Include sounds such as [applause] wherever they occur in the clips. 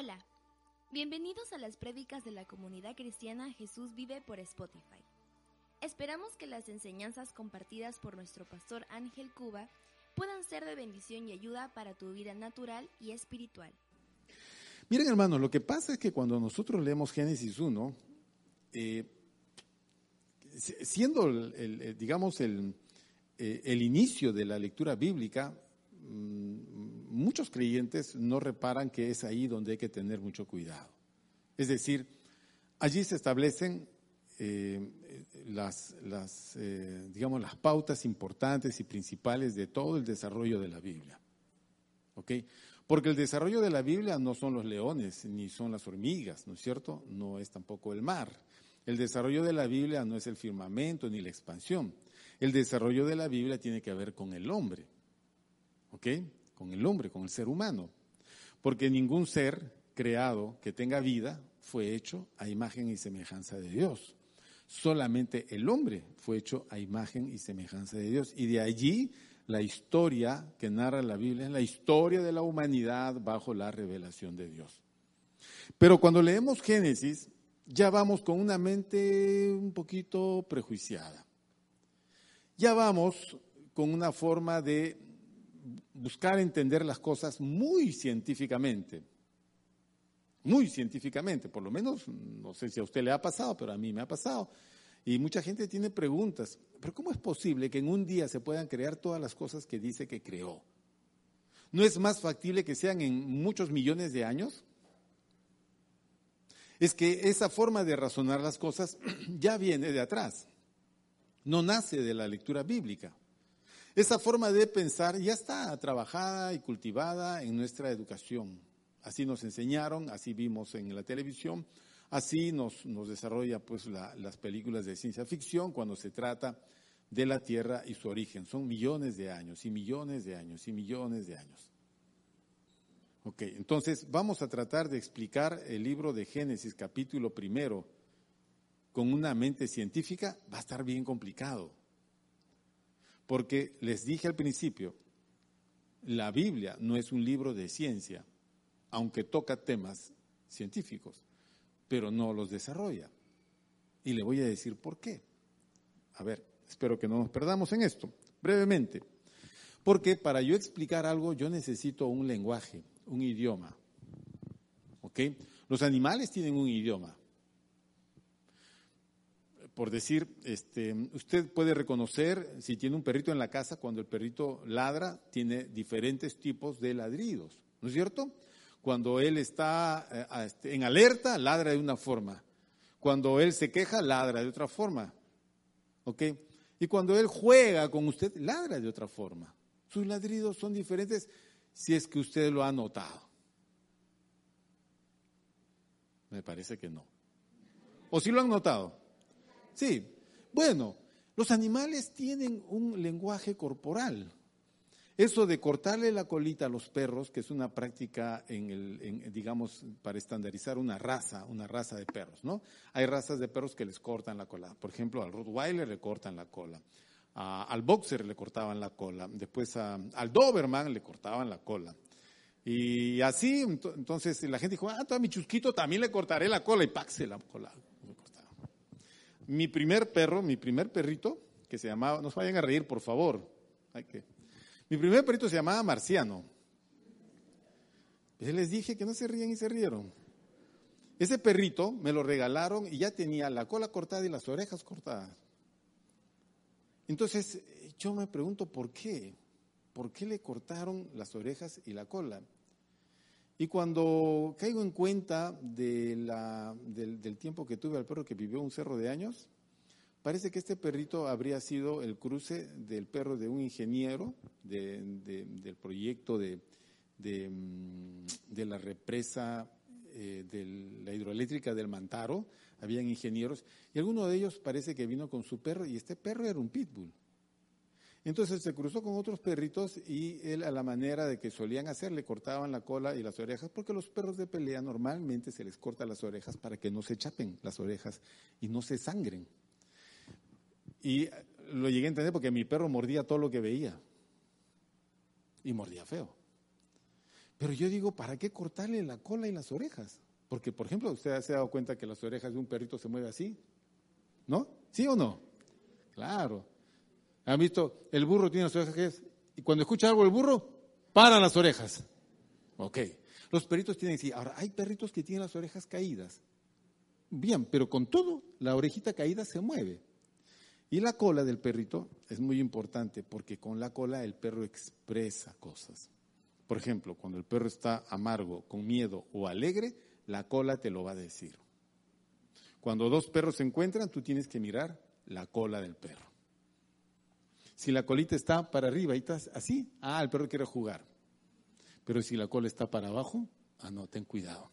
Hola, bienvenidos a las prédicas de la comunidad cristiana Jesús vive por Spotify. Esperamos que las enseñanzas compartidas por nuestro pastor Ángel Cuba puedan ser de bendición y ayuda para tu vida natural y espiritual. Miren hermanos, lo que pasa es que cuando nosotros leemos Génesis 1, eh, siendo, el, digamos, el, eh, el inicio de la lectura bíblica, mm, muchos creyentes no reparan que es ahí donde hay que tener mucho cuidado. Es decir, allí se establecen eh, las, eh, digamos, las pautas importantes y principales de todo el desarrollo de la Biblia. ¿Ok? Porque el desarrollo de la Biblia no son los leones, ni son las hormigas, ¿no es cierto? No es tampoco el mar. El desarrollo de la Biblia no es el firmamento ni la expansión. El desarrollo de la Biblia tiene que ver con el hombre. ¿Ok? Con el hombre, con el ser humano. Porque ningún ser creado que tenga vida fue hecho a imagen y semejanza de Dios. Solamente el hombre fue hecho a imagen y semejanza de Dios. Y de allí la historia que narra la Biblia es la historia de la humanidad bajo la revelación de Dios. Pero cuando leemos Génesis, ya vamos con una mente un poquito prejuiciada. Ya vamos con una forma de buscar entender las cosas muy científicamente. Muy científicamente, por lo menos, no sé si a usted le ha pasado, pero a mí me ha pasado. Y mucha gente tiene preguntas, pero ¿cómo es posible que en un día se puedan crear todas las cosas que dice que creó? ¿No es más factible que sean en muchos millones de años? es que esa forma de razonar las cosas [clears throat] ya viene de atrás, no nace de la lectura bíblica. Esa forma de pensar ya está trabajada y cultivada en nuestra educación. Así nos enseñaron, así vimos en la televisión, así nos, nos desarrolla pues las películas de ciencia ficción cuando se trata de la Tierra y su origen. Son millones de años y millones de años y millones de años. Ok, entonces vamos a tratar de explicar el libro de Génesis capítulo primero con una mente científica, va a estar bien complicado. Porque les dije al principio, la Biblia no es un libro de ciencia, aunque toca temas científicos, pero no los desarrolla. Y le voy a decir por qué. A ver, espero que no nos perdamos en esto, brevemente. Porque para yo explicar algo yo necesito un lenguaje, un idioma. ¿Ok? Los animales tienen un idioma. Por decir, este, usted puede reconocer si tiene un perrito en la casa, cuando el perrito ladra, tiene diferentes tipos de ladridos, ¿no es cierto? Cuando él está eh, este, en alerta, ladra de una forma. Cuando él se queja, ladra de otra forma. ¿Ok? Y cuando él juega con usted, ladra de otra forma. Sus ladridos son diferentes si es que usted lo ha notado. Me parece que no. ¿O si lo han notado? Sí. Bueno, los animales tienen un lenguaje corporal. Eso de cortarle la colita a los perros, que es una práctica en el, digamos, para estandarizar una raza, una raza de perros, ¿no? Hay razas de perros que les cortan la cola. Por ejemplo, al Rottweiler le cortan la cola al boxer le cortaban la cola, después al Doberman le cortaban la cola. Y así, entonces la gente dijo, ah, a mi chusquito también le cortaré la cola y ¡pac! se la cola. Mi primer perro, mi primer perrito, que se llamaba, no se vayan a reír, por favor. Hay que, mi primer perrito se llamaba Marciano. Yo les dije que no se ríen y se rieron. Ese perrito me lo regalaron y ya tenía la cola cortada y las orejas cortadas. Entonces, yo me pregunto por qué. ¿Por qué le cortaron las orejas y la cola? Y cuando caigo en cuenta de del, tiempo que tuve al perro que vivió un cerro de años, parece que este perrito habría sido el cruce del perro de un ingeniero del proyecto de, mm, la represa eh, de la hidroeléctrica del Mantaro, habían ingenieros, y alguno de ellos parece que vino con su perro, y este perro era un pitbull. Entonces se cruzó con otros perritos y él a la manera de que solían hacer le cortaban la cola y las orejas, porque los perros de pelea normalmente se les corta las orejas para que no se chapen las orejas y no se sangren. Y lo llegué a entender porque mi perro mordía todo lo que veía y mordía feo. Pero yo digo, ¿para qué cortarle la cola y las orejas? Porque, por ejemplo, usted se ha dado cuenta que las orejas de un perrito se mueven así, ¿no? ¿Sí o no? Claro. ¿Han visto? El burro tiene las orejas y cuando escucha algo el burro, para las orejas. Ok. Los perritos tienen sí. Ahora, hay perritos que tienen las orejas caídas. Bien, pero con todo, la orejita caída se mueve. Y la cola del perrito es muy importante porque con la cola el perro expresa cosas. Por ejemplo, cuando el perro está amargo, con miedo o alegre, la cola te lo va a decir. Cuando dos perros se encuentran, tú tienes que mirar la cola del perro. Si la colita está para arriba y estás así, ah, el perro quiere jugar. Pero si la cola está para abajo, ah, no, ten cuidado.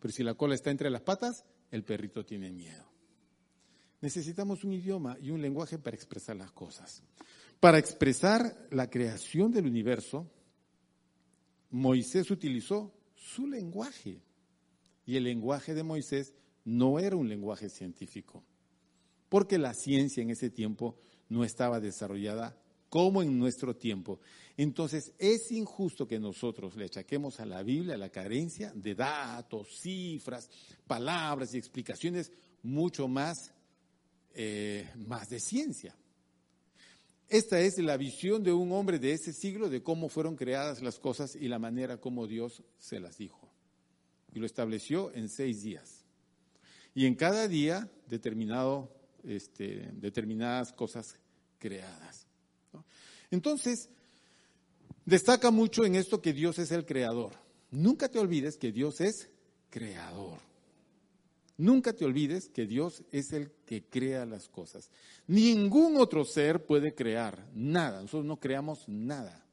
Pero si la cola está entre las patas, el perrito tiene miedo. Necesitamos un idioma y un lenguaje para expresar las cosas. Para expresar la creación del universo, Moisés utilizó su lenguaje. Y el lenguaje de Moisés no era un lenguaje científico, porque la ciencia en ese tiempo no estaba desarrollada como en nuestro tiempo. Entonces es injusto que nosotros le achaquemos a la Biblia la carencia de datos, cifras, palabras y explicaciones mucho más eh, más de ciencia. Esta es la visión de un hombre de ese siglo de cómo fueron creadas las cosas y la manera como Dios se las dijo. Y lo estableció en seis días. Y en cada día determinado, este, determinadas cosas creadas. Entonces, destaca mucho en esto que Dios es el creador. Nunca te olvides que Dios es creador. Nunca te olvides que Dios es el que crea las cosas. Ningún otro ser puede crear nada. Nosotros no creamos nada.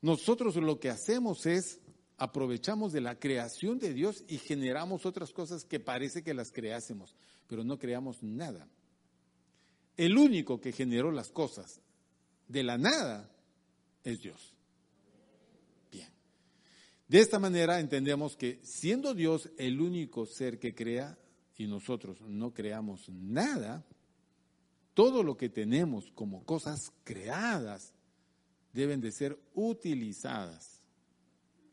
Nosotros lo que hacemos es aprovechamos de la creación de Dios y generamos otras cosas que parece que las creásemos, pero no creamos nada. El único que generó las cosas de la nada es Dios. Bien. De esta manera entendemos que siendo Dios el único ser que crea, y nosotros no creamos nada, todo lo que tenemos como cosas creadas deben de ser utilizadas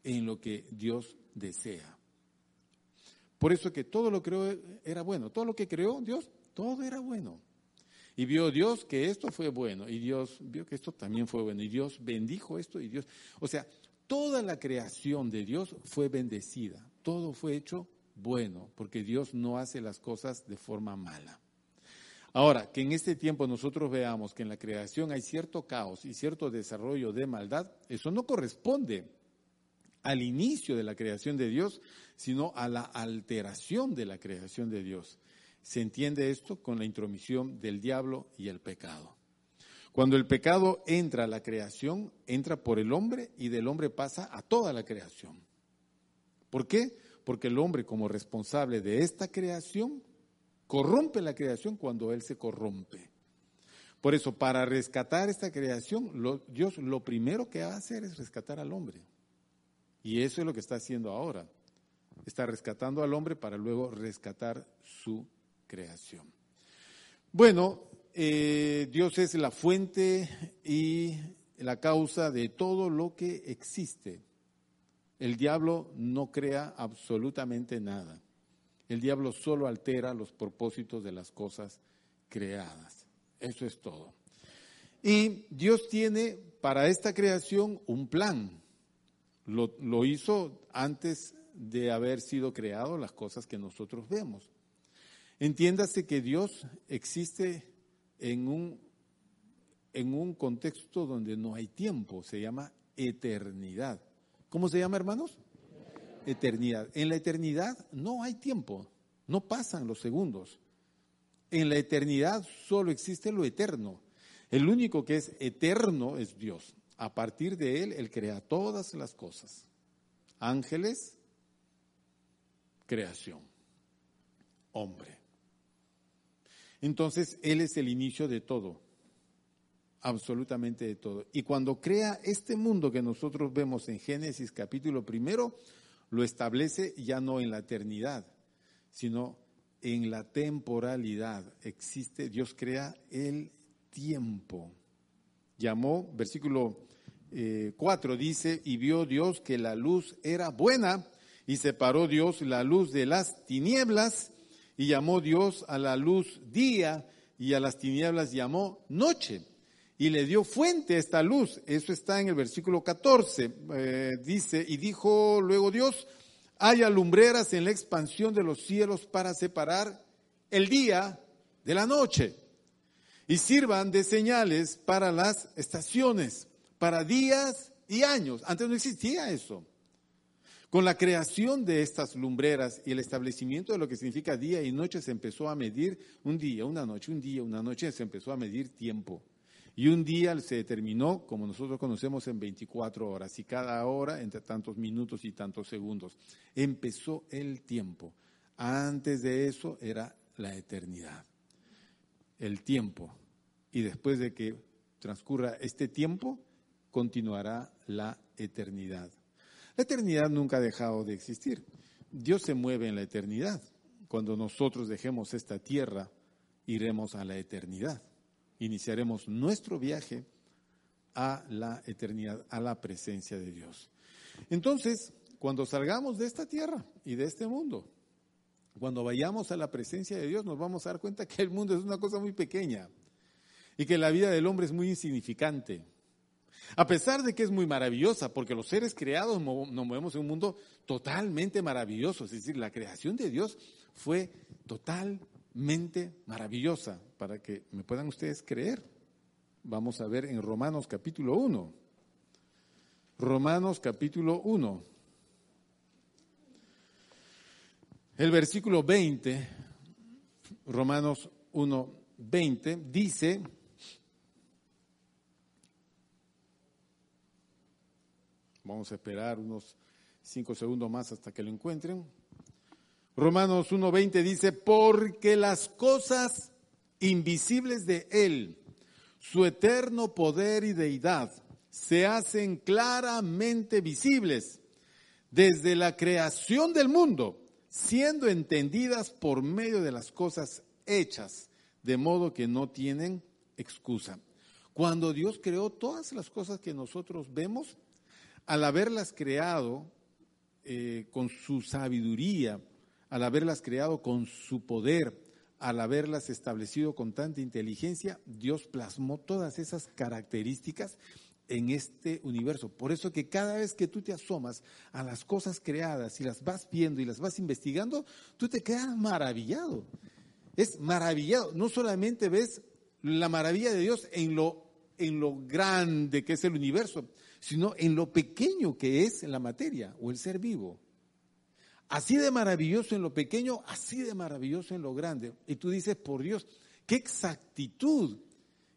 en lo que Dios desea. Por eso que todo lo creó era bueno, todo lo que creó Dios, todo era bueno. Y vio Dios que esto fue bueno, y Dios vio que esto también fue bueno, y Dios bendijo esto, y Dios, o sea, toda la creación de Dios fue bendecida, todo fue hecho bueno, porque Dios no hace las cosas de forma mala. Ahora, que en este tiempo nosotros veamos que en la creación hay cierto caos y cierto desarrollo de maldad, eso no corresponde al inicio de la creación de Dios, sino a la alteración de la creación de Dios. Se entiende esto con la intromisión del diablo y el pecado. Cuando el pecado entra a la creación, entra por el hombre y del hombre pasa a toda la creación. ¿Por qué? porque el hombre como responsable de esta creación corrompe la creación cuando él se corrompe. Por eso, para rescatar esta creación, Dios lo primero que va a hacer es rescatar al hombre. Y eso es lo que está haciendo ahora. Está rescatando al hombre para luego rescatar su creación. Bueno, eh, Dios es la fuente y la causa de todo lo que existe. El diablo no crea absolutamente nada. El diablo solo altera los propósitos de las cosas creadas. Eso es todo. Y Dios tiene para esta creación un plan. Lo, hizo antes de haber sido creado las cosas que nosotros vemos. Entiéndase que Dios existe en un, en un contexto donde no hay tiempo, se llama eternidad. ¿Cómo se llama, hermanos? Eternidad. En la eternidad no hay tiempo, no pasan los segundos. En la eternidad solo existe lo eterno. El único que es eterno es Dios. A partir de Él, Él crea todas las cosas. Ángeles, creación, hombre. Entonces, Él es el inicio de todo absolutamente de todo. Y cuando crea este mundo que nosotros vemos en Génesis capítulo primero, lo establece ya no en la eternidad, sino en la temporalidad. Existe, Dios crea el tiempo. Llamó, versículo 4 dice, y vio Dios que la luz era buena, y separó Dios la luz de las tinieblas, y llamó Dios a la luz día, y a las tinieblas llamó noche. Y le dio fuente a esta luz. Eso está en el versículo 14. Eh, dice, y dijo luego Dios, hay alumbreras en la expansión de los cielos para separar el día de la noche. Y sirvan de señales para las estaciones, para días y años. Antes no existía eso. Con la creación de estas lumbreras y el establecimiento de lo que significa día y noche se empezó a medir un día, una noche, un día, una noche, se empezó a medir tiempo. Y un día se determinó, como nosotros conocemos, en 24 horas y cada hora entre tantos minutos y tantos segundos. Empezó el tiempo. Antes de eso era la eternidad. El tiempo. Y después de que transcurra este tiempo, continuará la eternidad. La eternidad nunca ha dejado de existir. Dios se mueve en la eternidad. Cuando nosotros dejemos esta tierra, iremos a la eternidad. Iniciaremos nuestro viaje a la eternidad, a la presencia de Dios. Entonces, cuando salgamos de esta tierra y de este mundo, cuando vayamos a la presencia de Dios, nos vamos a dar cuenta que el mundo es una cosa muy pequeña y que la vida del hombre es muy insignificante a pesar de que es muy maravillosa, porque los seres creados nos movemos en un mundo totalmente maravilloso, es decir, la creación de Dios fue totalmente maravillosa, para que me puedan ustedes creer. Vamos a ver en Romanos capítulo 1. Romanos capítulo 1. El versículo 20, Romanos 1, 20, dice, Vamos a esperar unos cinco segundos más hasta que lo encuentren. Romanos 1.20 dice, porque las cosas invisibles de Él, su eterno poder y deidad, se hacen claramente visibles desde la creación del mundo, siendo entendidas por medio de las cosas hechas, de modo que no tienen excusa. Cuando Dios creó todas las cosas que nosotros vemos, al haberlas creado eh, con su sabiduría, al haberlas creado con su poder, al haberlas establecido con tanta inteligencia, Dios plasmó todas esas características en este universo. Por eso que cada vez que tú te asomas a las cosas creadas y las vas viendo y las vas investigando, tú te quedas maravillado. Es maravillado. No solamente ves la maravilla de Dios en lo, en lo grande que es el universo, sino en lo pequeño que es la materia o el ser vivo. Así de maravilloso en lo pequeño, así de maravilloso en lo grande. Y tú dices, por Dios, qué exactitud,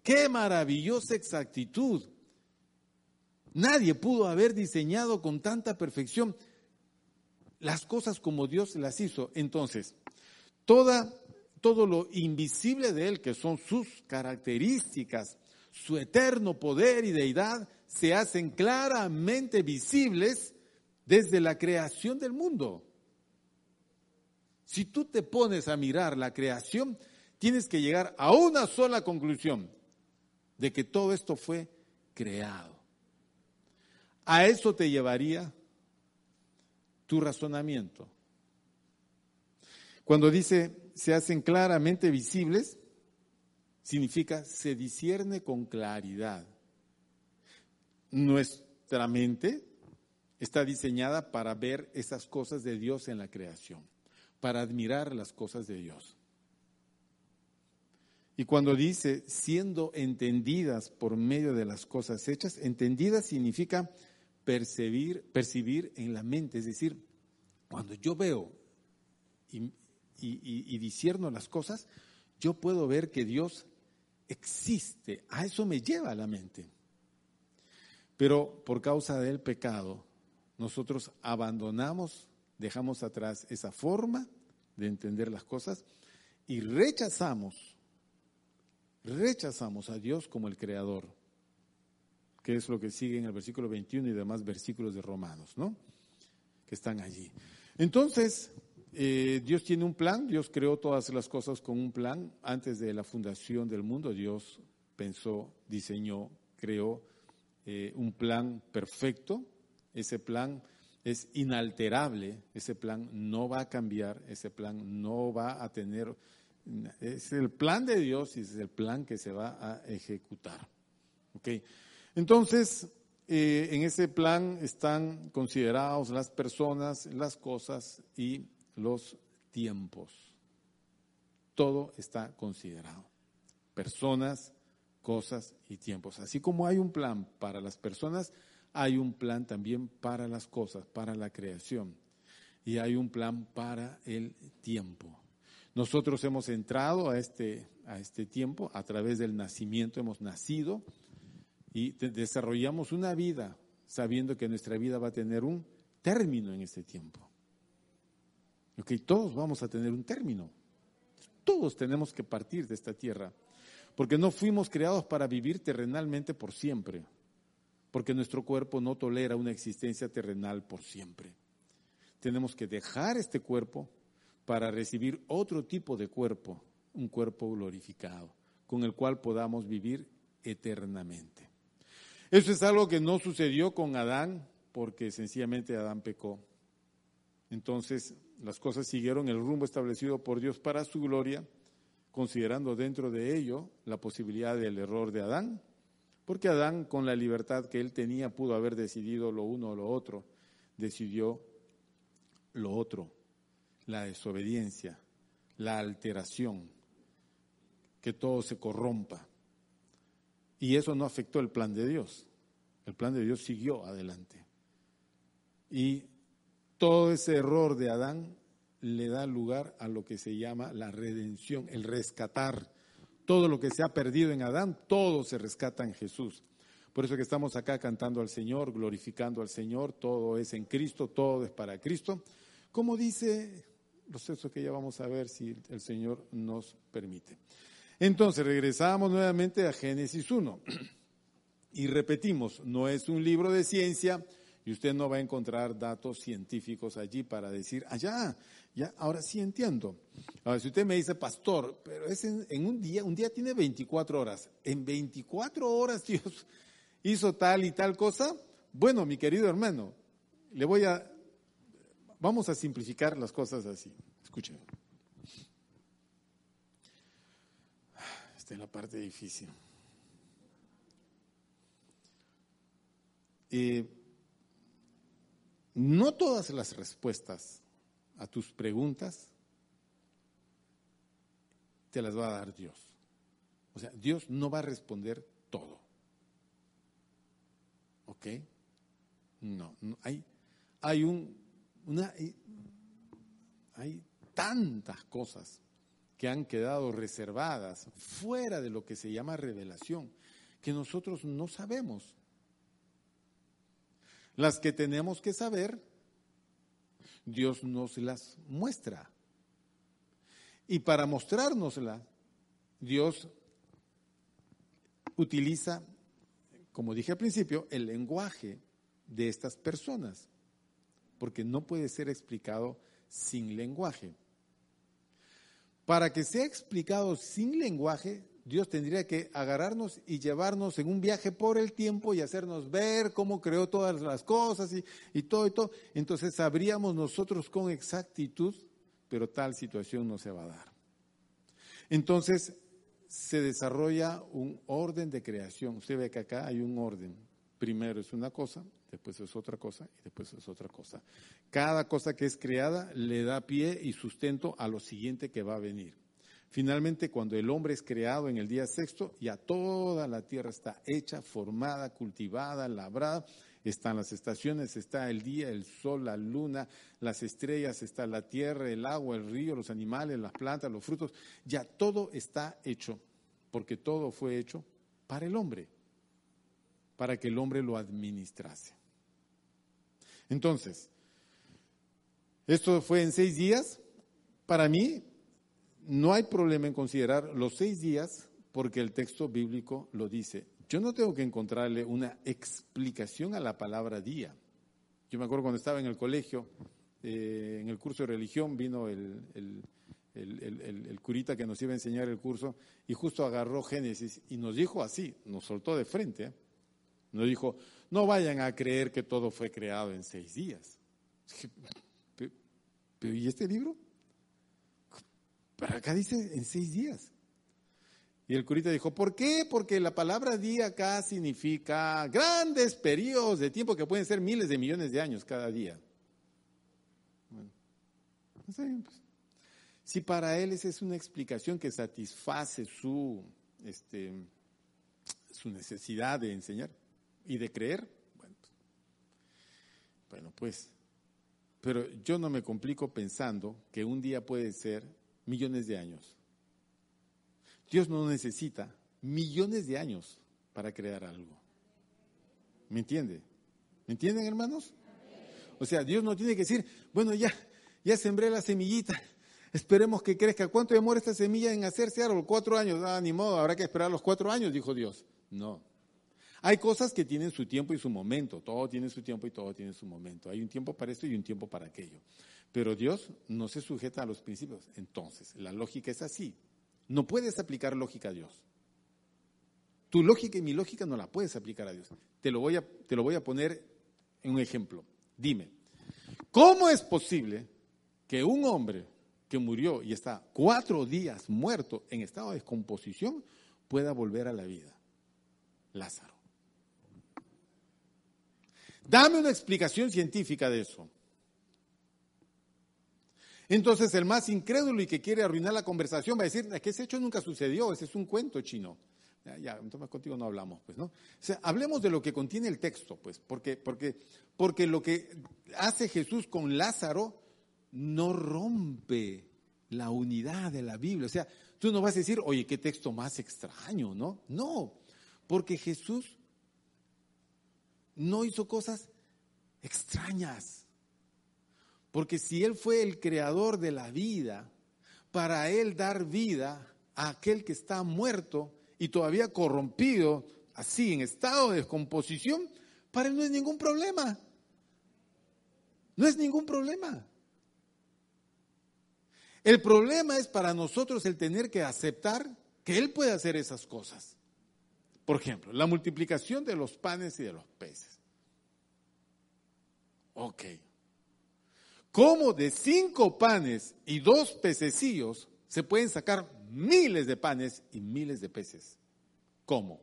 qué maravillosa exactitud. Nadie pudo haber diseñado con tanta perfección las cosas como Dios las hizo. Entonces, toda, todo lo invisible de Él, que son sus características, su eterno poder y deidad, se hacen claramente visibles desde la creación del mundo. Si tú te pones a mirar la creación, tienes que llegar a una sola conclusión, de que todo esto fue creado. A eso te llevaría tu razonamiento. Cuando dice se hacen claramente visibles, significa se discierne con claridad. Nuestra mente está diseñada para ver esas cosas de Dios en la creación, para admirar las cosas de Dios. Y cuando dice siendo entendidas por medio de las cosas hechas, entendidas significa percibir, percibir en la mente, es decir, cuando yo veo y, y, discierno las cosas, yo puedo ver que Dios existe. A eso me lleva la mente. Pero por causa del pecado, nosotros abandonamos, dejamos atrás esa forma de entender las cosas y rechazamos, rechazamos a Dios como el creador, que es lo que sigue en el versículo 21 y demás versículos de Romanos, ¿no? Que están allí. Entonces, eh, Dios tiene un plan, Dios creó todas las cosas con un plan. Antes de la fundación del mundo, Dios pensó, diseñó, creó eh, un plan perfecto, ese plan es inalterable, ese plan no va a cambiar, ese plan no va a tener, es el plan de Dios y es el plan que se va a ejecutar. ¿Okay? Entonces, eh, en ese plan están considerados las personas, las cosas y los tiempos. Todo está considerado. Personas, cosas y tiempos. Así como hay un plan para las personas, hay un plan también para las cosas, para la creación. Y hay un plan para el tiempo. Nosotros hemos entrado a este, a este tiempo a través del nacimiento, hemos nacido y desarrollamos una vida sabiendo que nuestra vida va a tener un término en este tiempo. Ok, todos vamos a tener un término. Todos tenemos que partir de esta tierra, porque no fuimos creados para vivir terrenalmente por siempre porque nuestro cuerpo no tolera una existencia terrenal por siempre. Tenemos que dejar este cuerpo para recibir otro tipo de cuerpo, un cuerpo glorificado, con el cual podamos vivir eternamente. Eso es algo que no sucedió con Adán, porque sencillamente Adán pecó. Entonces las cosas siguieron el rumbo establecido por Dios para su gloria, considerando dentro de ello la posibilidad del error de Adán porque Adán, con la libertad que él tenía, pudo haber decidido lo uno o lo otro. Decidió lo otro, la desobediencia, la alteración, que todo se corrompa. Y eso no afectó el plan de Dios. El plan de Dios siguió adelante. Y todo ese error de Adán le da lugar a lo que se llama la redención, el rescatar todo lo que se ha perdido en Adán, todo se rescata en Jesús. Por eso que estamos acá cantando al Señor, glorificando al Señor, todo es en Cristo, todo es para Cristo. Como dice los textos que ya vamos a ver si el Señor nos permite. Entonces, regresamos nuevamente a Génesis 1 [clears throat] y repetimos, no es un libro de ciencia, y usted no va a encontrar datos científicos allí para decir, allá, ya, ahora sí entiendo. Ahora, si usted me dice, pastor, pero es en, un día, un día tiene 24 horas. En 24 horas [laughs] Dios hizo tal y tal cosa. Bueno, mi querido hermano, le voy a, vamos a simplificar las cosas así. Escúcheme. Esta es la parte difícil. Eh, no todas las respuestas a tus preguntas te las va a dar Dios. O sea, Dios no va a responder todo. ¿Ok? No, hay, hay un, una, hay tantas cosas que han quedado reservadas fuera de lo que se llama revelación, que nosotros no sabemos. Las que tenemos que saber, Dios nos las muestra. Y para mostrárnosla, Dios utiliza, como dije al principio, el lenguaje de estas personas, porque no puede ser explicado sin lenguaje. Para que sea explicado sin lenguaje, Dios tendría que agarrarnos y llevarnos en un viaje por el tiempo y hacernos ver cómo creó todas las cosas y, todo y todo. Entonces sabríamos nosotros con exactitud, pero tal situación no se va a dar. Entonces se desarrolla un orden de creación. Usted ve que acá hay un orden. Primero es una cosa, después es otra cosa y después es otra cosa. Cada cosa que es creada le da pie y sustento a lo siguiente que va a venir. Finalmente, cuando el hombre es creado en el día sexto, ya toda la tierra está hecha, formada, cultivada, labrada. Están las estaciones, está el día, el sol, la luna, las estrellas, está la tierra, el agua, el río, los animales, las plantas, los frutos. Ya todo está hecho, porque todo fue hecho para el hombre, para que el hombre lo administrase. Entonces, esto fue en seis días. Para mí, no hay problema en considerar los seis días porque el texto bíblico lo dice. Yo no tengo que encontrarle una explicación a la palabra día. Yo me acuerdo cuando estaba en el colegio, eh, en el curso de religión, vino el, curita que nos iba a enseñar el curso y justo agarró Génesis y nos dijo así, nos soltó de frente. ¿eh? No dijo, no vayan a creer que todo fue creado en seis días. Pero, ¿y este libro? Para acá dice en seis días. Y el curita dijo, ¿por qué? Porque la palabra día acá significa grandes periodos de tiempo que pueden ser miles de millones de años cada día. Bueno, pues, si para él esa es una explicación que satisface su, este, su necesidad de enseñar y de creer, bueno, bueno, pues, pero yo no me complico pensando que un día puede ser millones de años. Dios no necesita millones de años para crear algo. ¿Me entiende? ¿Me entienden, hermanos? O sea, Dios no tiene que decir, bueno, ya, ya sembré la semillita, esperemos que crezca. ¿Cuánto demora esta semilla en hacerse árbol? Cuatro años. Ah, ni modo, habrá que esperar los cuatro años, dijo Dios. No. Hay cosas que tienen su tiempo y su momento. Todo tiene su tiempo y todo tiene su momento. Hay un tiempo para esto y un tiempo para aquello. Pero Dios no se sujeta a los principios. Entonces, la lógica es así. No puedes aplicar lógica a Dios. Tu lógica y mi lógica no la puedes aplicar a Dios. Te lo voy a, te lo voy a poner en un ejemplo. Dime, ¿cómo es posible que un hombre que murió y está cuatro días muerto en estado de descomposición pueda volver a la vida? Lázaro. Dame una explicación científica de eso. Entonces el más incrédulo y que quiere arruinar la conversación va a decir, que ese hecho nunca sucedió, ese es un cuento chino. Ya, ya, entonces contigo no hablamos, pues, ¿no? O sea, hablemos de lo que contiene el texto, pues, porque, porque, porque lo que hace Jesús con Lázaro no rompe la unidad de la Biblia. O sea, tú no vas a decir, oye, qué texto más extraño, ¿no? No, porque Jesús no hizo cosas extrañas. Porque si Él fue el creador de la vida, para Él dar vida a aquel que está muerto y todavía corrompido, así en estado de descomposición, para Él no es ningún problema. No es ningún problema. El problema es para nosotros el tener que aceptar que Él puede hacer esas cosas. Por ejemplo, la multiplicación de los panes y de los peces. Ok, cómo de cinco panes y dos pececillos se pueden sacar miles de panes y miles de peces. ¿Cómo?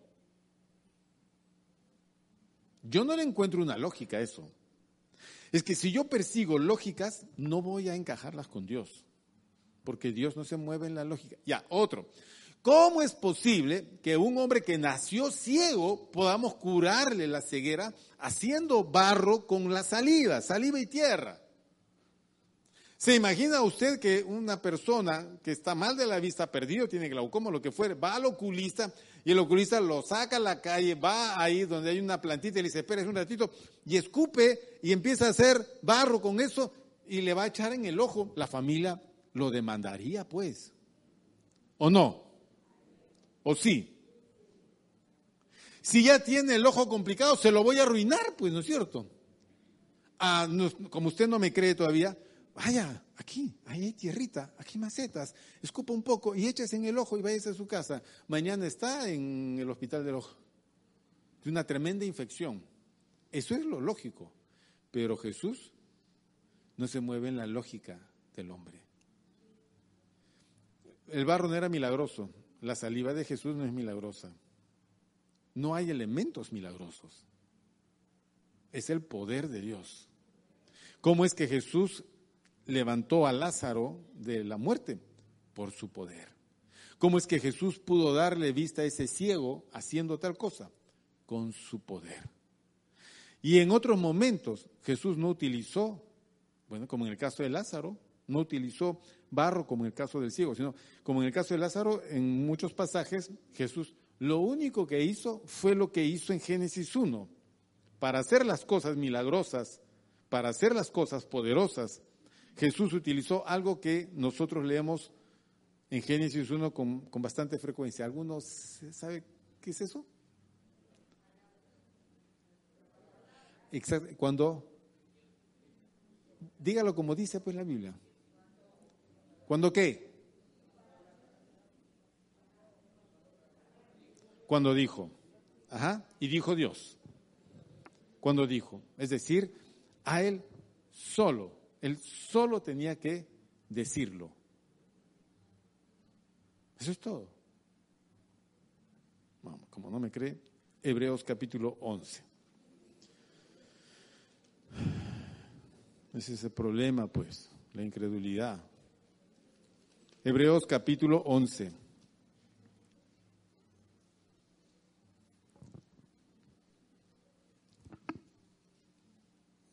Yo no le encuentro una lógica a eso. Es que si yo persigo lógicas, no voy a encajarlas con Dios, porque Dios no se mueve en la lógica. Ya, otro. ¿Cómo es posible que un hombre que nació ciego podamos curarle la ceguera haciendo barro con la saliva, saliva y tierra? ¿Se imagina usted que una persona que está mal de la vista, perdido, tiene glaucoma, lo que fuere, va al oculista y el oculista lo saca a la calle, va ahí donde hay una plantita y le dice, espera un ratito, y escupe y empieza a hacer barro con eso y le va a echar en el ojo? La familia lo demandaría, pues. ¿O no? ¿O sí? Si ya tiene el ojo complicado, se lo voy a arruinar, pues, ¿no es cierto? Ah, como usted no me cree todavía, vaya, aquí, ahí hay tierrita, aquí macetas, escupa un poco y échese en el ojo y váyase a su casa. Mañana está en el hospital del ojo. De una tremenda infección. Eso es lo lógico. Pero Jesús no se mueve en la lógica del hombre. El barro no era milagroso. La saliva de Jesús no es milagrosa. No hay elementos milagrosos. Es el poder de Dios. ¿Cómo es que Jesús levantó a Lázaro de la muerte? Por su poder. ¿Cómo es que Jesús pudo darle vista a ese ciego haciendo tal cosa? Con su poder. Y en otros momentos Jesús no utilizó, bueno, como en el caso de Lázaro, no utilizó barro como en el caso del ciego, sino como en el caso de Lázaro, en muchos pasajes Jesús lo único que hizo fue lo que hizo en Génesis 1. Para hacer las cosas milagrosas, para hacer las cosas poderosas, Jesús utilizó algo que nosotros leemos en Génesis 1 con, bastante frecuencia. ¿Algunos sabe qué es eso? Exacto. Cuando, dígalo como dice pues la Biblia. ¿Cuándo qué? Cuando dijo, ajá, y dijo Dios. cuando dijo. Es decir, a él solo, él solo tenía que decirlo. Eso es todo. Vamos, como no me cree, Hebreos capítulo 11. Ese es el problema, pues, la incredulidad. Hebreos capítulo 11.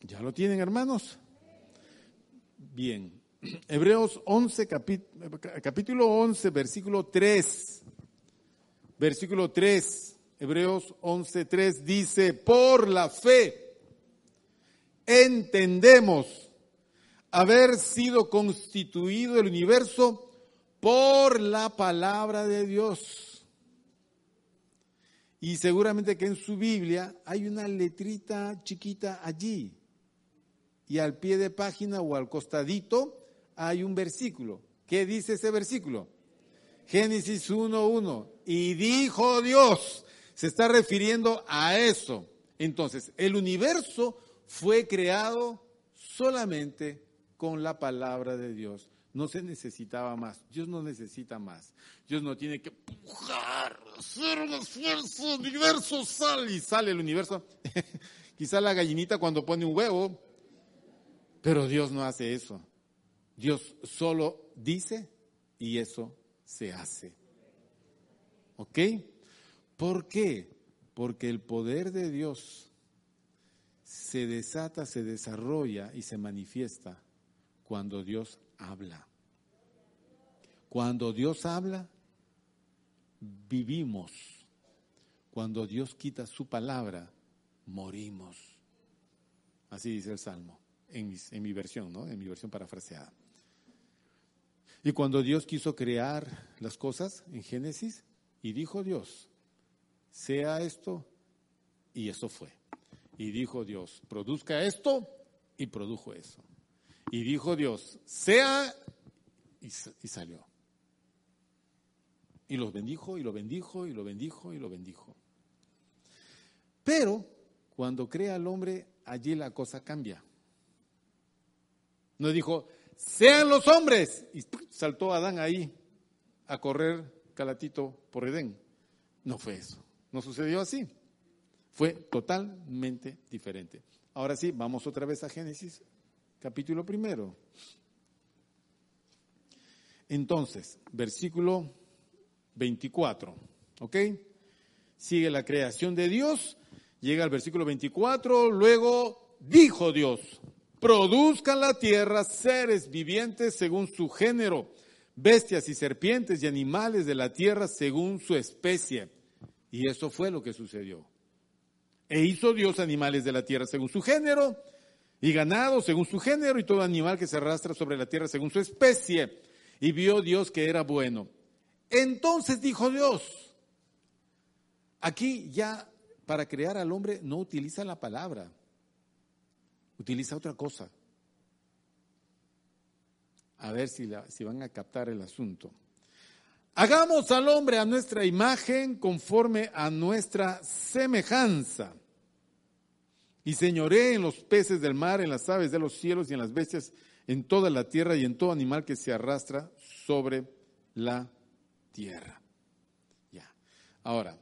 ¿Ya lo tienen, hermanos? Bien. Hebreos 11, capítulo 11, versículo 3. Versículo 3. Hebreos 11, 3 dice, por la fe entendemos haber sido constituido el universo por la palabra de Dios. Y seguramente que en su Biblia hay una letrita chiquita allí. Y al pie de página o al costadito hay un versículo. ¿Qué dice ese versículo? Génesis 1.1. Y dijo Dios. Se está refiriendo a eso. Entonces, el universo fue creado solamente con la palabra de Dios. No se necesitaba más. Dios no necesita más. Dios no tiene que pujar, hacer un esfuerzo, universo sale y sale el universo. [laughs] Quizá la gallinita cuando pone un huevo, pero Dios no hace eso. Dios solo dice y eso se hace. ¿Ok? ¿Por qué? Porque el poder de Dios se desata, se desarrolla y se manifiesta cuando Dios habla. Cuando Dios habla, vivimos. Cuando Dios quita su palabra, morimos. Así dice el Salmo, en mi, versión, ¿no? En mi versión parafraseada. Y cuando Dios quiso crear las cosas en Génesis, y dijo Dios, sea esto, y eso fue. Y dijo Dios, produzca esto y produjo eso. Y dijo Dios, sea y, salió. Y los bendijo y lo bendijo y lo bendijo y lo bendijo. Pero cuando crea al hombre, allí la cosa cambia. No dijo, sean los hombres. Y saltó Adán ahí a correr calatito por Edén. No fue eso. No sucedió así. Fue totalmente diferente. Ahora sí, vamos otra vez a Génesis, capítulo primero. Entonces, versículo 24, ¿ok? Sigue la creación de Dios, llega al versículo 24, luego dijo Dios, produzcan la tierra seres vivientes según su género, bestias y serpientes y animales de la tierra según su especie. Y eso fue lo que sucedió. E hizo Dios animales de la tierra según su género, y ganado según su género, y todo animal que se arrastra sobre la tierra según su especie. Y vio Dios que era bueno. Entonces dijo Dios, aquí ya para crear al hombre no utiliza la palabra, utiliza otra cosa. A ver si, si van a captar el asunto. Hagamos al hombre a nuestra imagen conforme a nuestra semejanza. Y señoré en los peces del mar, en las aves de los cielos y en las bestias, en toda la tierra y en todo animal que se arrastra sobre la tierra. Ya. Ahora,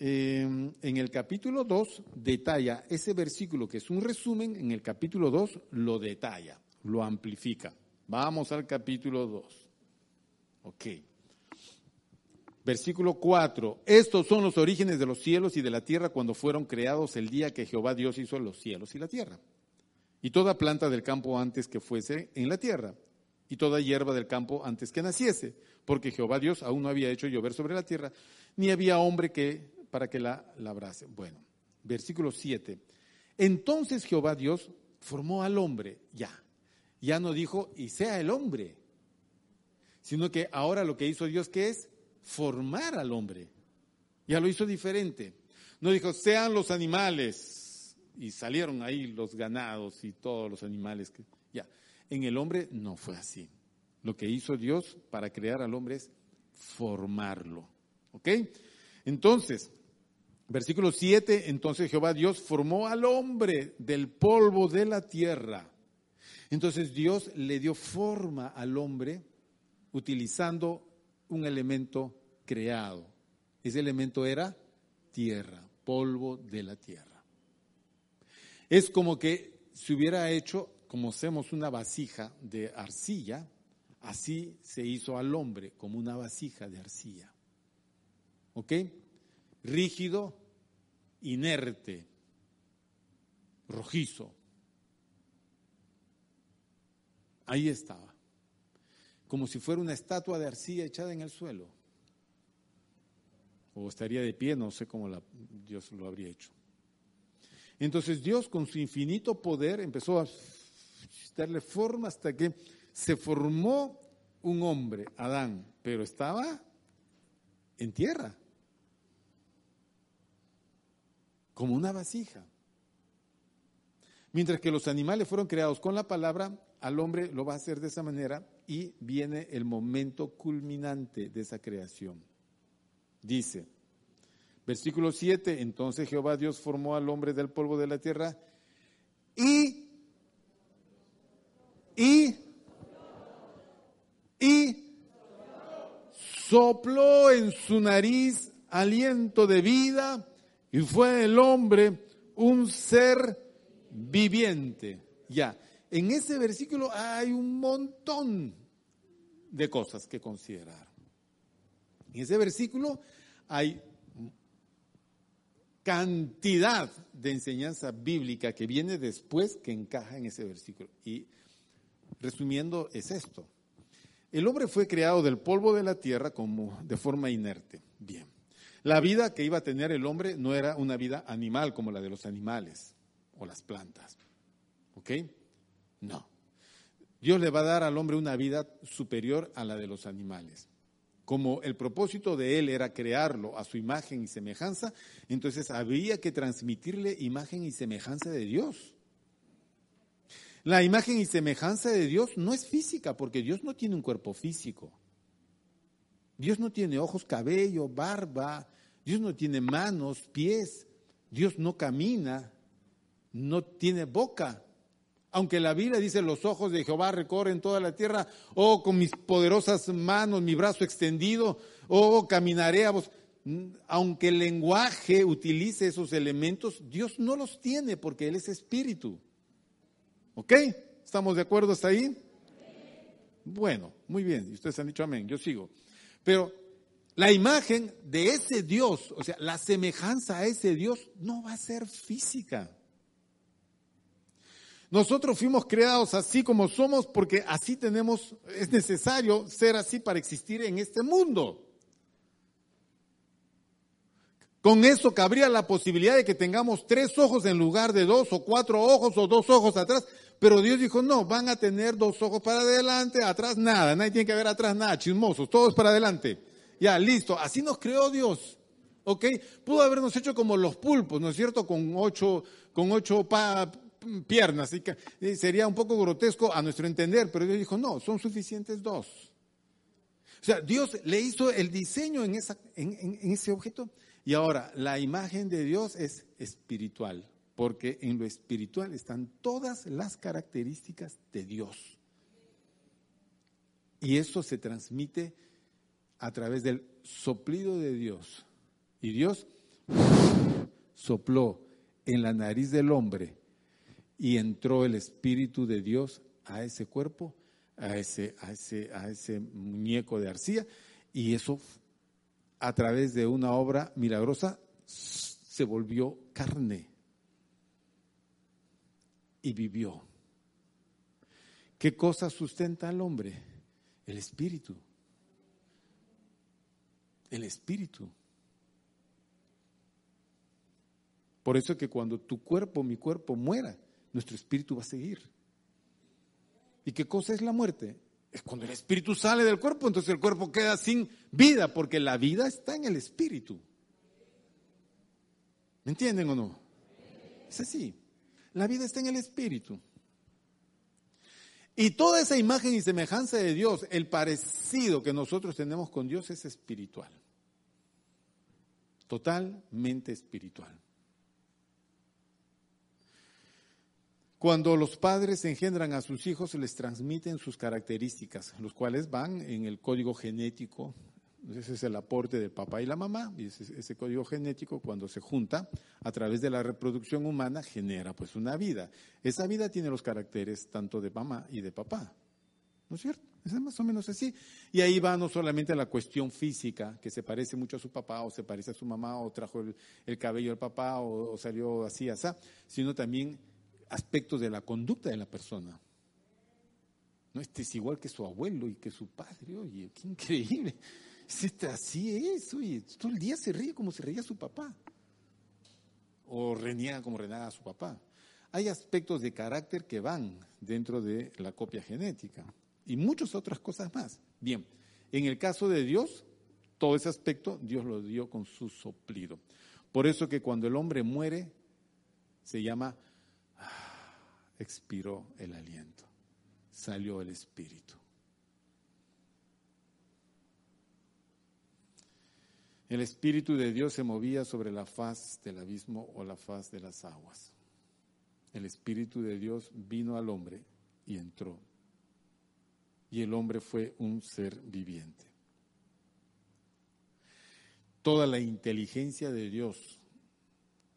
en el capítulo 2 detalla ese versículo que es un resumen, en el capítulo 2 lo detalla, lo amplifica. Vamos al capítulo 2. Ok. Versículo 4. Estos son los orígenes de los cielos y de la tierra cuando fueron creados el día que Jehová Dios hizo los cielos y la tierra. Y toda planta del campo antes que fuese en la tierra. Y toda hierba del campo antes que naciese. Porque Jehová Dios aún no había hecho llover sobre la tierra, ni había hombre que para que la labrase. Bueno, versículo 7. Entonces Jehová Dios formó al hombre, ya, ya no dijo, y sea el hombre, sino que ahora lo que hizo Dios, que es? Formar al hombre. Ya lo hizo diferente. No dijo, sean los animales, y salieron ahí los ganados y todos los animales. Que, ya, en el hombre no fue así. Lo que hizo Dios para crear al hombre es formarlo. ¿Ok? Entonces, Versículo 7, entonces Jehová Dios formó al hombre del polvo de la tierra. Entonces Dios le dio forma al hombre utilizando un elemento creado. Ese elemento era tierra, polvo de la tierra. Es como que se hubiera hecho, como hacemos una vasija de arcilla, así se hizo al hombre, como una vasija de arcilla. ¿Ok? Rígido, inerte, rojizo. Ahí estaba, como si fuera una estatua de arcilla echada en el suelo. O estaría de pie, no sé cómo Dios lo habría hecho. Entonces Dios con su infinito poder empezó a darle forma hasta que se formó un hombre, Adán, pero estaba en tierra. Como una vasija. Mientras que los animales fueron creados con la palabra, al hombre lo va a hacer de esa manera y viene el momento culminante de esa creación. Dice, versículo 7, entonces Jehová Dios formó al hombre del polvo de la tierra y, y, y sopló en su nariz aliento de vida y fue el hombre un ser viviente. Ya, en ese versículo hay un montón de cosas que considerar. En ese versículo hay cantidad de enseñanza bíblica que viene después que encaja en ese versículo. Y resumiendo, es esto. El hombre fue creado del polvo de la tierra como de forma inerte. Bien. La vida que iba a tener el hombre no era una vida animal como la de los animales o las plantas. ¿Ok? No. Dios le va a dar al hombre una vida superior a la de los animales. Como el propósito de él era crearlo a su imagen y semejanza, entonces había que transmitirle imagen y semejanza de Dios. La imagen y semejanza de Dios no es física, porque Dios no tiene un cuerpo físico. Dios no tiene ojos, cabello, barba, Dios no tiene manos, pies, Dios no camina, no tiene boca. Aunque la Biblia dice los ojos de Jehová recorren toda la tierra, oh, con mis poderosas manos, mi brazo extendido, oh, caminaré a vos. Aunque el lenguaje utilice esos elementos, Dios no los tiene porque Él es espíritu. ¿Ok? ¿Estamos de acuerdo hasta ahí? Bueno, muy bien. Ustedes han dicho amén. Yo sigo. Pero la imagen de ese Dios, o sea, la semejanza a ese Dios no va a ser física. Nosotros fuimos creados así como somos porque así tenemos, es necesario ser así para existir en este mundo. Con eso cabría la posibilidad de que tengamos tres ojos en lugar de dos o cuatro ojos o dos ojos atrás. Pero Dios dijo, no, van a tener dos ojos para adelante, atrás nada, nadie tiene que ver atrás nada, chismosos, todos para adelante. Ya, listo. Así nos creó Dios. ¿Ok? Pudo habernos hecho como los pulpos, ¿no es cierto? Con ocho, con ocho piernas. Sería un poco grotesco a nuestro entender, pero Dios dijo, no, son suficientes dos. O sea, Dios le hizo el diseño en, en ese objeto. Y ahora, la imagen de Dios es espiritual, porque en lo espiritual están todas las características de Dios. Y eso se transmite a través del soplido de Dios. Y Dios sopló en la nariz del hombre y entró el Espíritu de Dios a ese cuerpo, a ese, a ese, a ese muñeco de arcilla, y eso a través de una obra milagrosa se volvió carne y vivió. ¿Qué cosa sustenta al hombre? El espíritu el espíritu. Por eso es que cuando tu cuerpo, mi cuerpo muera, nuestro espíritu va a seguir. ¿Y qué cosa es la muerte? Es cuando el espíritu sale del cuerpo, entonces el cuerpo queda sin vida, porque la vida está en el espíritu. ¿Me entienden o no? Es así. La vida está en el espíritu. Y toda esa imagen y semejanza de Dios, el parecido que nosotros tenemos con Dios es espiritual. totalmente espiritual. Cuando los padres engendran a sus hijos, les transmiten sus características, los cuales van en el código genético. Ese es el aporte del papá y la mamá, y ese, código genético, cuando se junta a través de la reproducción humana, genera pues una vida. Esa vida tiene los caracteres tanto de mamá y de papá. ¿No es cierto? Es más o menos así. Y ahí va no solamente la cuestión física, que se parece mucho a su papá, o se parece a su mamá, o trajo el, cabello del papá, o, salió así, así, sino también aspectos de la conducta de la persona. No, este es igual que su abuelo y que su padre, oye, qué increíble. Así es, oye, todo el día se ríe como se reía su papá. O reniega como reniega su papá. Hay aspectos de carácter que van dentro de la copia genética y muchas otras cosas más. Bien, en el caso de Dios, todo ese aspecto Dios lo dio con su soplido. Por eso que cuando el hombre muere, se llama expiró el aliento, salió el espíritu. El espíritu de Dios se movía sobre la faz del abismo o la faz de las aguas. El espíritu de Dios vino al hombre y entró. Y el hombre fue un ser viviente. Toda la inteligencia de Dios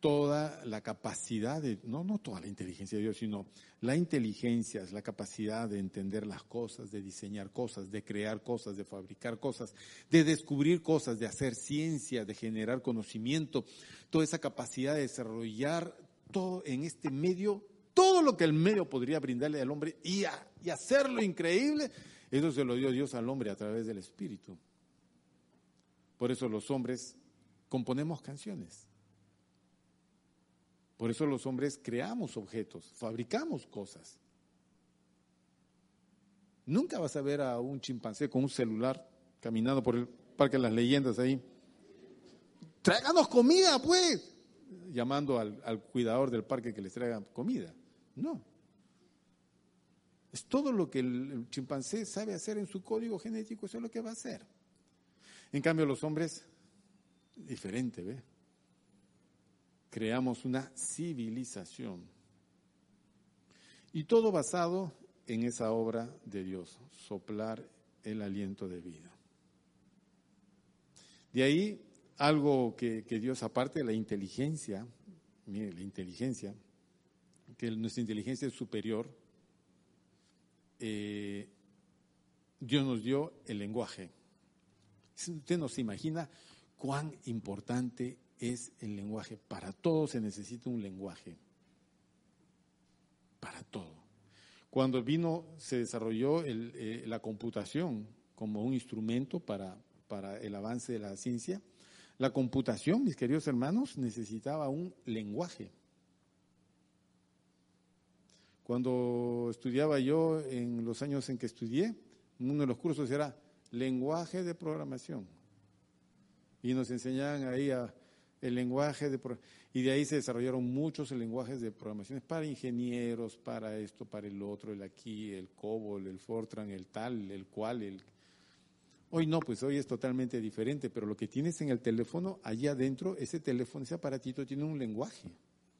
toda la capacidad de, no, no toda la inteligencia de Dios, sino la inteligencia es la capacidad de entender las cosas, de diseñar cosas, de crear cosas, de fabricar cosas, de descubrir cosas, de hacer ciencia, de generar conocimiento, toda esa capacidad de desarrollar todo en este medio, todo lo que el medio podría brindarle al hombre y, y hacerlo increíble, eso se lo dio Dios al hombre a través del Espíritu. Por eso los hombres componemos canciones por eso los hombres creamos objetos, fabricamos cosas. Nunca vas a ver a un chimpancé con un celular caminando por el Parque de las Leyendas ahí. Tráiganos comida, pues. Llamando al, al cuidador del parque que les traiga comida. No. Es todo lo que el, chimpancé sabe hacer en su código genético, eso es lo que va a hacer. En cambio, los hombres, diferente, ¿ve? Creamos una civilización. Y todo basado en esa obra de Dios, soplar el aliento de vida. De ahí algo que, Dios, aparte de la inteligencia, mire, la inteligencia, que nuestra inteligencia es superior, eh, Dios nos dio el lenguaje. Usted no se imagina cuán importante es el lenguaje. Para todo se necesita un lenguaje. Para todo. Cuando vino, se desarrolló eh, la computación como un instrumento para, para el avance de la ciencia. La computación, mis queridos hermanos, necesitaba un lenguaje. Cuando estudiaba yo, en los años en que estudié, uno de los cursos era lenguaje de programación. Y nos enseñaban ahí a, el lenguaje de y de ahí se desarrollaron muchos lenguajes de programación para ingenieros, para esto, para el otro, el aquí, el COBOL, el Fortran, el tal, el cual, el Hoy no, pues hoy es totalmente diferente, pero lo que tienes en el teléfono, allí adentro, ese teléfono, ese aparatito tiene un lenguaje,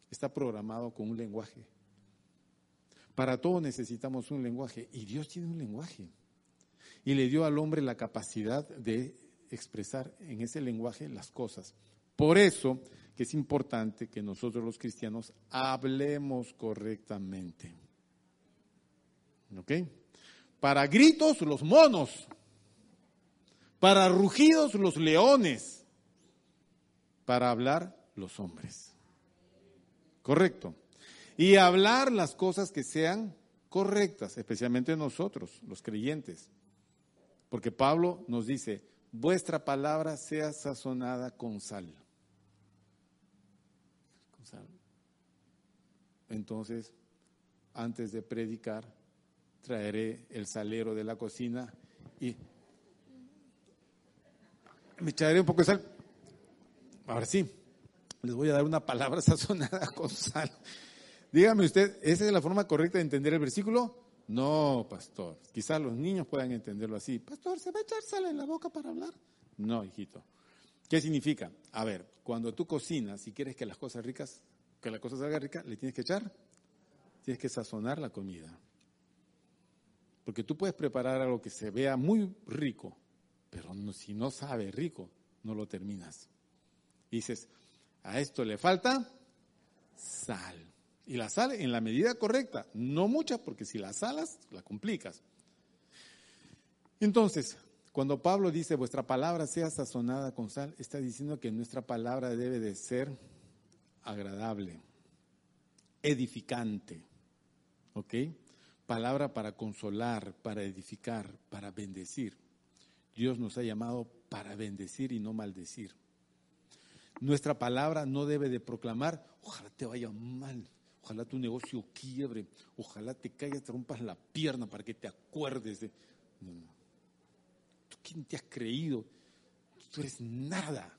está programado con un lenguaje. Para todo necesitamos un lenguaje y Dios tiene un lenguaje. Y le dio al hombre la capacidad de expresar en ese lenguaje las cosas. Por eso que es importante que nosotros los cristianos hablemos correctamente. ¿Ok? Para gritos los monos, para rugidos los leones, para hablar los hombres. Correcto. Y hablar las cosas que sean correctas, especialmente nosotros, los creyentes. Porque Pablo nos dice, vuestra palabra sea sazonada con sal. Entonces, antes de predicar, traeré el salero de la cocina y me echaré un poco de sal. Ahora sí, les voy a dar una palabra [laughs] sazonada con sal. Dígame usted, ¿esa es la forma correcta de entender el versículo? No, pastor. Quizás los niños puedan entenderlo así. Pastor, ¿se va a echar sal en la boca para hablar? No, hijito. ¿Qué significa? A ver, cuando tú cocinas y quieres que las cosas ricas, que la cosa salga rica, le tienes que echar, tienes que sazonar la comida. Porque tú puedes preparar algo que se vea muy rico, pero si no sabe rico, no lo terminas. dices, a esto le falta sal. Y la sal en la medida correcta, no mucha, porque si la salas, la complicas. Entonces, cuando Pablo dice vuestra palabra sea sazonada con sal, está diciendo que nuestra palabra debe de ser agradable, edificante, ¿ok? Palabra para consolar, para edificar, para bendecir. Dios nos ha llamado para bendecir y no maldecir. Nuestra palabra no debe de proclamar, ojalá te vaya mal, ojalá tu negocio quiebre, ojalá te caigas, te rompas la pierna para que te acuerdes de... ¿Quién te has creído? Tú eres nada.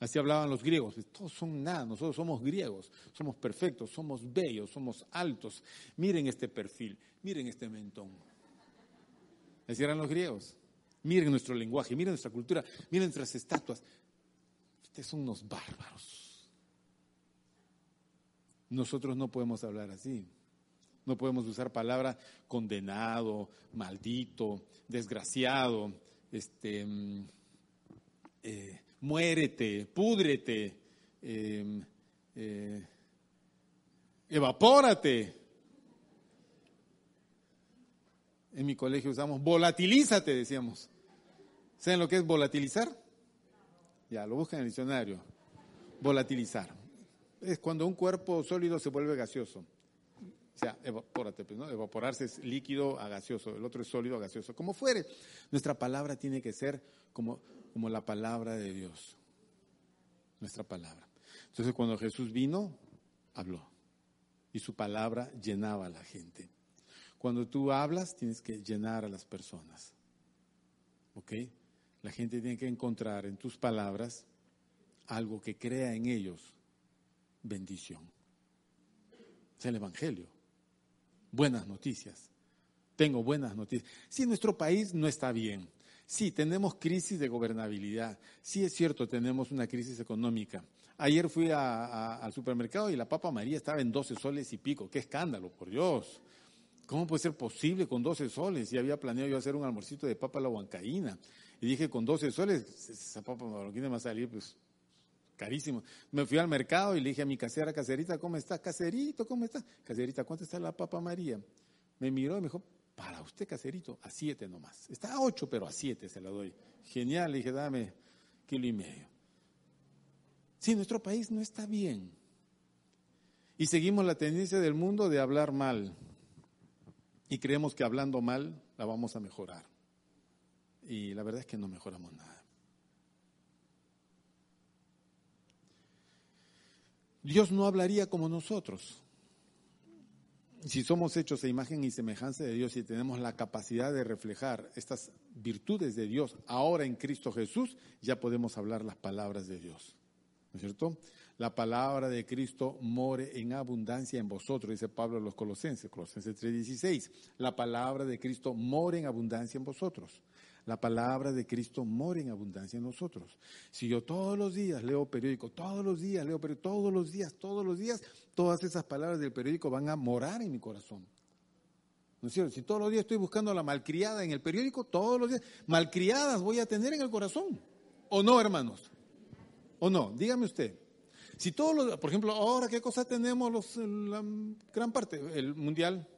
Así hablaban los griegos. Todos son nada. Nosotros somos griegos. Somos perfectos. Somos bellos. Somos altos. Miren este perfil. Miren este mentón. Así eran los griegos. Miren nuestro lenguaje. Miren nuestra cultura. Miren nuestras estatuas. Ustedes son unos bárbaros. Nosotros no podemos hablar así. No podemos usar palabra condenado, maldito, desgraciado, este, mm, eh, muérete, púdrete, em, eh, evapórate. En mi colegio usamos volatilízate, decíamos. ¿Saben lo que es volatilizar? Ya, lo buscan en el diccionario. Volatilizar. Es cuando un cuerpo sólido se vuelve gaseoso. O sea, evapórate, pues, ¿no? Evaporarse es líquido a gaseoso, el otro es sólido a gaseoso. Como fuere, nuestra palabra tiene que ser como, como la palabra de Dios. Nuestra palabra. Entonces, cuando Jesús vino, habló. Y su palabra llenaba a la gente. Cuando tú hablas, tienes que llenar a las personas. ¿Ok? La gente tiene que encontrar en tus palabras algo que crea en ellos bendición. Es el Evangelio buenas noticias. Tengo buenas noticias. Sí, nuestro país no está bien. Sí, tenemos crisis de gobernabilidad. Sí, es cierto, tenemos una crisis económica. Ayer fui al supermercado y la papa María estaba en 12 soles y pico. ¡Qué escándalo, por Dios! ¿Cómo puede ser posible con 12 soles? Y había planeado yo hacer un almorcito de papa la huancaína. Y dije, con 12 soles, esa papa marroquina me va a salir, pues, Me fui al mercado y le dije a mi casera, caserita, ¿cómo está? Caserito, ¿cómo está? Caserita, ¿cuánto está la papa María? Me miró y me dijo, para usted, caserito, a siete nomás. Está a ocho, pero a siete se la doy. Genial, le dije, dame kilo y medio. Sí, nuestro país no está bien. Y seguimos la tendencia del mundo de hablar mal. Y creemos que hablando mal la vamos a mejorar. Y la verdad es que no mejoramos nada. Dios no hablaría como nosotros. Si somos hechos a imagen y semejanza de Dios y tenemos la capacidad de reflejar estas virtudes de Dios ahora en Cristo Jesús, ya podemos hablar las palabras de Dios. ¿No es cierto? La palabra de Cristo more en abundancia en vosotros, dice Pablo a los Colosenses, Colosenses 3:16. La palabra de Cristo more en abundancia en vosotros la palabra de Cristo mora en abundancia en nosotros. Si yo todos los días leo periódico, todos los días leo periódico, todos los días, todos los días, todas esas palabras del periódico van a morar en mi corazón. ¿No es cierto? Si todos los días estoy buscando a la malcriada en el periódico, todos los días, malcriadas voy a tener en el corazón. ¿O no, hermanos? ¿O no? Dígame usted. Si todos los, por ejemplo, ahora qué cosa tenemos los, la gran parte, el mundial.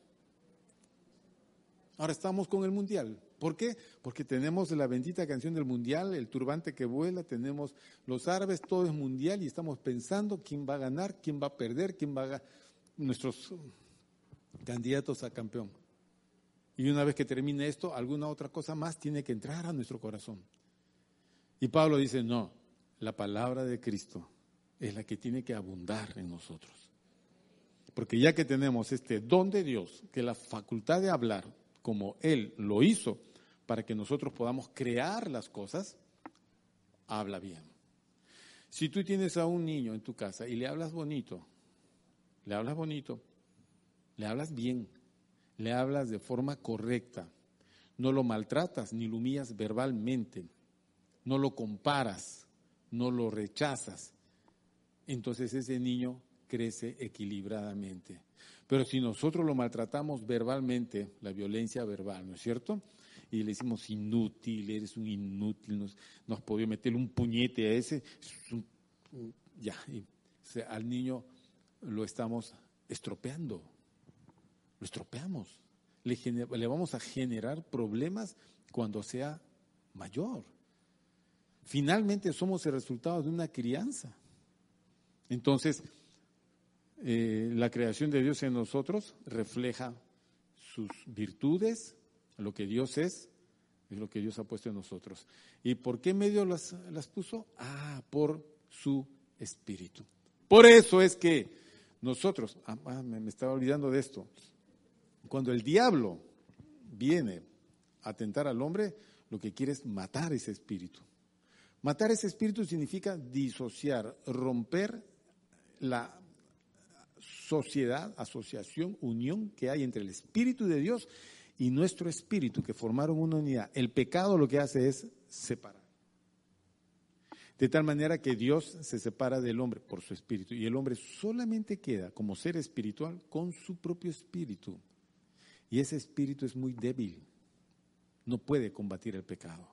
Ahora estamos con el mundial. ¿Por qué? Porque tenemos la bendita canción del mundial, el turbante que vuela, tenemos los árabes, todo es mundial y estamos pensando quién va a ganar, quién va a perder, quién va a nuestros candidatos a campeón. Y una vez que termine esto, alguna otra cosa más tiene que entrar a nuestro corazón. Y Pablo dice, no, la palabra de Cristo es la que tiene que abundar en nosotros. Porque ya que tenemos este don de Dios, que la facultad de hablar, como Él lo hizo para que nosotros podamos crear las cosas, habla bien. Si tú tienes a un niño en tu casa y le hablas bonito, le hablas bonito, le hablas bien, le hablas de forma correcta, no lo maltratas ni lo humillas verbalmente, no lo comparas, no lo rechazas, entonces ese niño crece equilibradamente. Pero si nosotros lo maltratamos verbalmente, la violencia verbal, ¿no es cierto? Y le decimos inútil, eres un inútil, nos, nos podido meterle un puñete a ese, ya, al niño lo estamos estropeando, lo estropeamos, le, le vamos a generar problemas cuando sea mayor. Finalmente somos el resultado de una crianza. Entonces, eh, la creación de Dios en nosotros refleja sus virtudes, lo que Dios es, es lo que Dios ha puesto en nosotros. ¿Y por qué medio las, las puso? Ah, por su espíritu. Por eso es que nosotros, ah, ah, me estaba olvidando de esto, cuando el diablo viene a tentar al hombre, lo que quiere es matar ese espíritu. Matar ese espíritu significa disociar, romper la sociedad, asociación, unión que hay entre el Espíritu de Dios y nuestro espíritu, que formaron una unidad. El pecado lo que hace es separar. De tal manera que Dios se separa del hombre por su espíritu y el hombre solamente queda como ser espiritual con su propio espíritu. Y ese espíritu es muy débil. No puede combatir el pecado.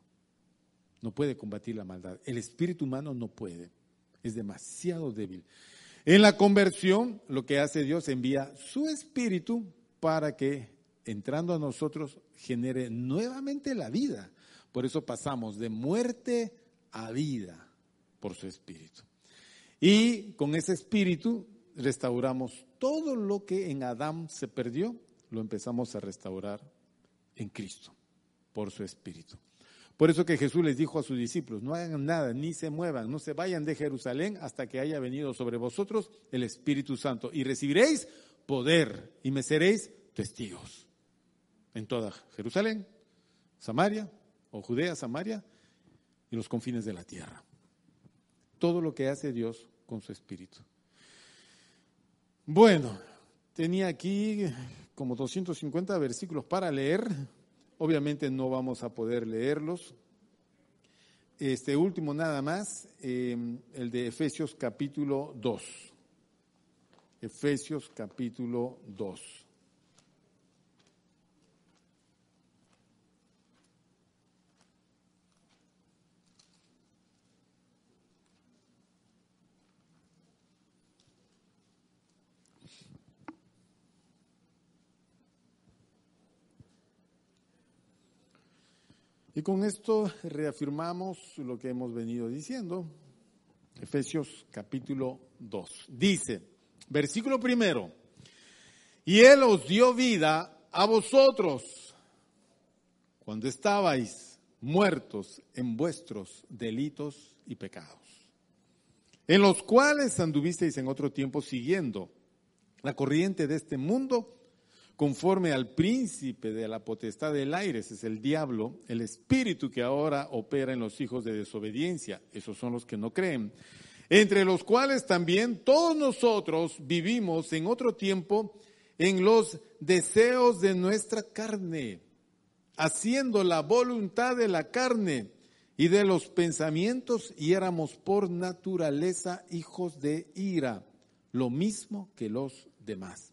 No puede combatir la maldad. El espíritu humano no puede. Es demasiado débil. En la conversión, lo que hace Dios envía su espíritu para que, entrando a nosotros, genere nuevamente la vida. Por eso pasamos de muerte a vida por su espíritu. Y con ese espíritu restauramos todo lo que en Adán se perdió, lo empezamos a restaurar en Cristo por su espíritu. Por eso que Jesús les dijo a sus discípulos, no hagan nada, ni se muevan, no se vayan de Jerusalén hasta que haya venido sobre vosotros el Espíritu Santo y recibiréis poder y me seréis testigos en toda Jerusalén, Samaria o Judea, Samaria y los confines de la tierra. Todo lo que hace Dios con su Espíritu. Bueno, tenía aquí como 250 versículos para leer. Obviamente no vamos a poder leerlos. Este último nada más, eh, el de Efesios capítulo 2. Efesios capítulo 2. Y con esto reafirmamos lo que hemos venido diciendo. Efesios capítulo 2. Dice, versículo primero, y Él os dio vida a vosotros cuando estabais muertos en vuestros delitos y pecados, en los cuales anduvisteis en otro tiempo siguiendo la corriente de este mundo conforme al príncipe de la potestad del aire, ese es el diablo, el espíritu que ahora opera en los hijos de desobediencia, esos son los que no creen, entre los cuales también todos nosotros vivimos en otro tiempo en los deseos de nuestra carne, haciendo la voluntad de la carne y de los pensamientos y éramos por naturaleza hijos de ira, lo mismo que los demás.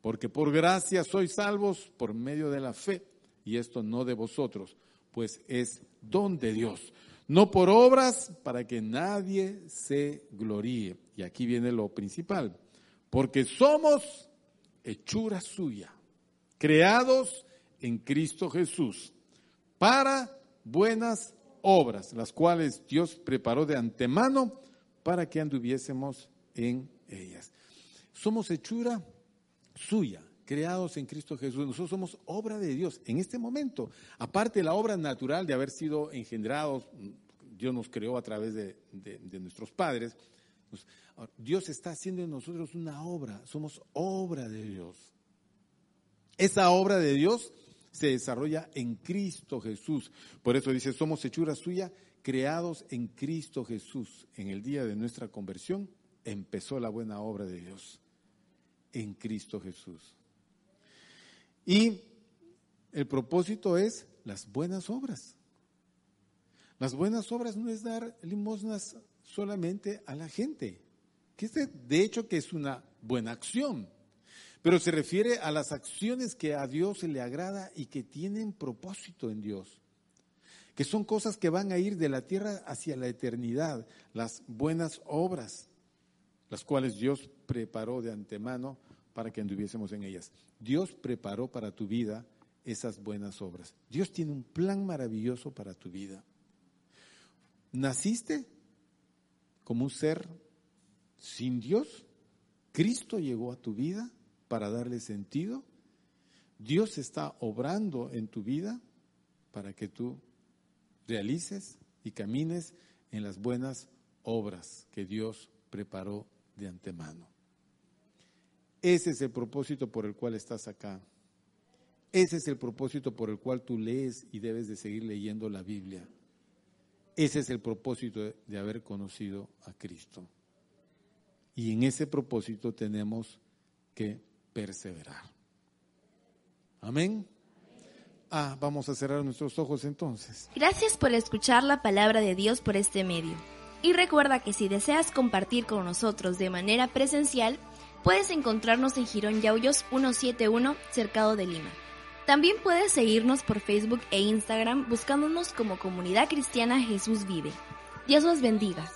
Porque por gracia sois salvos por medio de la fe, y esto no de vosotros, pues es don de Dios, no por obras para que nadie se gloríe. Y aquí viene lo principal, porque somos hechura suya, creados en Cristo Jesús, para buenas obras, las cuales Dios preparó de antemano para que anduviésemos en ellas. Somos hechura suya, creados en Cristo Jesús. Nosotros somos obra de Dios en este momento. Aparte de la obra natural de haber sido engendrados, Dios nos creó a través de, nuestros padres. Dios está haciendo en nosotros una obra, somos obra de Dios. Esa obra de Dios se desarrolla en Cristo Jesús. Por eso dice, somos hechura suya, creados en Cristo Jesús. En el día de nuestra conversión empezó la buena obra de Dios en Cristo Jesús. Y el propósito es las buenas obras. Las buenas obras no es dar limosnas solamente a la gente, que este, de hecho que es una buena acción, pero se refiere a las acciones que a Dios se le agrada y que tienen propósito en Dios, que son cosas que van a ir de la tierra hacia la eternidad, las buenas obras, las cuales Dios preparó de antemano para que anduviésemos en ellas. Dios preparó para tu vida esas buenas obras. Dios tiene un plan maravilloso para tu vida. Naciste como un ser sin Dios. Cristo llegó a tu vida para darle sentido. Dios está obrando en tu vida para que tú realices y camines en las buenas obras que Dios preparó de antemano. Ese es el propósito por el cual estás acá. Ese es el propósito por el cual tú lees y debes de seguir leyendo la Biblia. Ese es el propósito de haber conocido a Cristo. Y en ese propósito tenemos que perseverar. Amén. Ah, vamos a cerrar nuestros ojos entonces. Gracias por escuchar la palabra de Dios por este medio. Y recuerda que si deseas compartir con nosotros de manera presencial, puedes encontrarnos en Girón Yauyos 171, cercado de Lima. También puedes seguirnos por Facebook e Instagram buscándonos como Comunidad Cristiana Jesús Vive. Dios los bendiga.